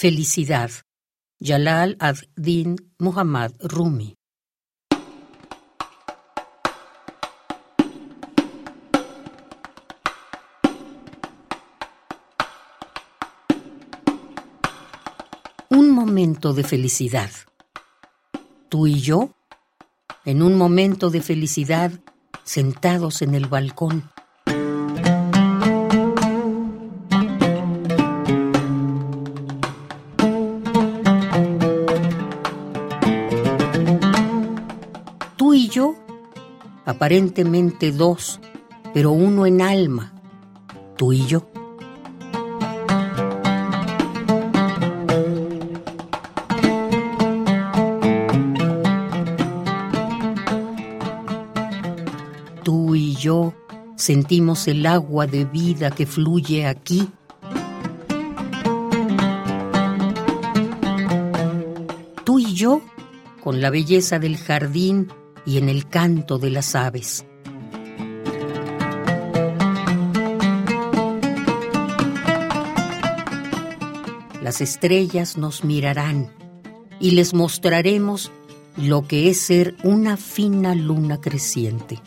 Felicidad. Jalal ad-Din Muhammad Rumi. Un momento de felicidad. Tú y yo, en un momento de felicidad, sentados en el balcón. Tú y yo, aparentemente dos, pero uno en alma, tú y yo. Tú y yo sentimos el agua de vida que fluye aquí. Tú y yo con la belleza del jardín y en el canto de las aves. Las estrellas nos mirarán y les mostraremos lo que es ser una fina luna creciente.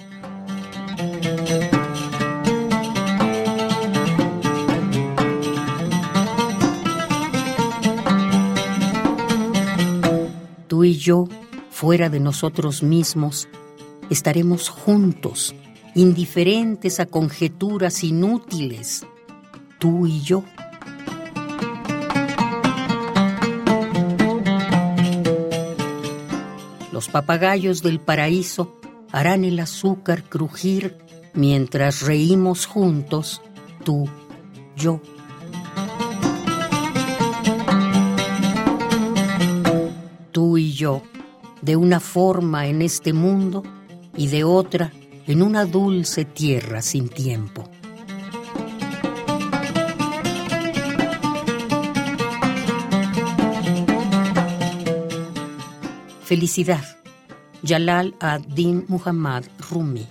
Tú y yo, fuera de nosotros mismos, estaremos juntos, indiferentes a conjeturas inútiles. Tú y yo. Los papagayos del paraíso harán el azúcar crujir mientras reímos juntos, tú, yo. Tú y yo, de una forma en este mundo y de otra en una dulce tierra sin tiempo. Felicidad. Jalal ad-Din Muhammad Rumi.